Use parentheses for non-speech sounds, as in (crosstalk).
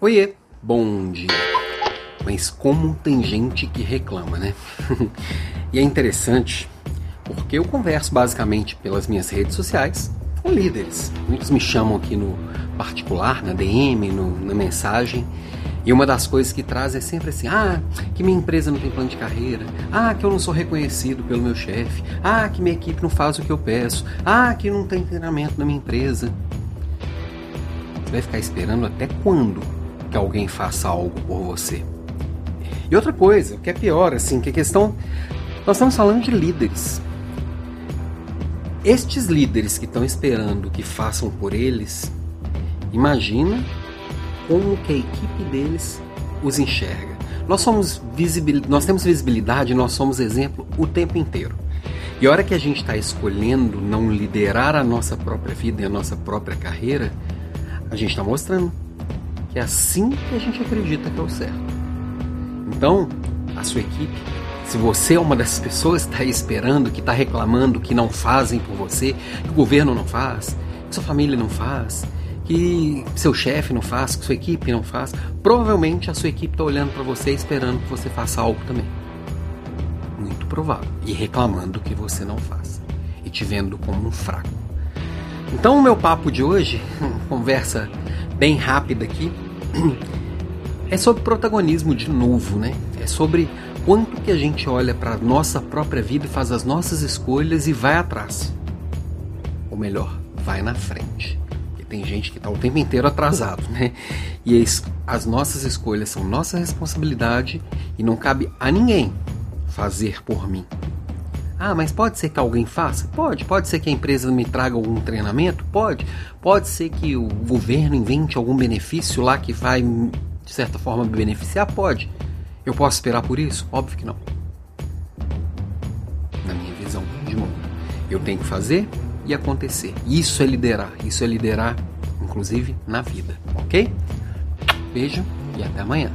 Oiê, bom dia. Mas como tem gente que reclama, né? (laughs) e é interessante porque eu converso basicamente pelas minhas redes sociais com líderes. Muitos me chamam aqui no particular, na DM, no, na mensagem. E uma das coisas que traz é sempre assim: ah, que minha empresa não tem plano de carreira, ah, que eu não sou reconhecido pelo meu chefe, ah, que minha equipe não faz o que eu peço, ah, que não tem treinamento na minha empresa. Você vai ficar esperando até quando que alguém faça algo por você. E outra coisa, o que é pior, assim, que a questão. Nós estamos falando de líderes. Estes líderes que estão esperando que façam por eles, imagina como que a equipe deles os enxerga. Nós somos visibil... nós temos visibilidade, nós somos exemplo o tempo inteiro. E a hora que a gente está escolhendo não liderar a nossa própria vida e a nossa própria carreira, a gente está mostrando é assim que a gente acredita que é o certo. Então, a sua equipe, se você é uma dessas pessoas que está esperando, que está reclamando que não fazem por você, que o governo não faz, que sua família não faz, que seu chefe não faz, que sua equipe não faz, provavelmente a sua equipe está olhando para você esperando que você faça algo também. Muito provável. E reclamando que você não faz. E te vendo como um fraco. Então, o meu papo de hoje, (laughs) conversa bem rápida aqui, é sobre protagonismo de novo, né? É sobre quanto que a gente olha para nossa própria vida, faz as nossas escolhas e vai atrás. Ou melhor, vai na frente. Porque tem gente que está o tempo inteiro atrasado, né? E as nossas escolhas são nossa responsabilidade e não cabe a ninguém fazer por mim. Ah, mas pode ser que alguém faça? Pode. Pode ser que a empresa me traga algum treinamento? Pode. Pode ser que o governo invente algum benefício lá que vai, de certa forma, me beneficiar? Pode. Eu posso esperar por isso? Óbvio que não. Na minha visão de mundo. Eu tenho que fazer e acontecer. Isso é liderar. Isso é liderar, inclusive, na vida. Ok? Beijo e até amanhã.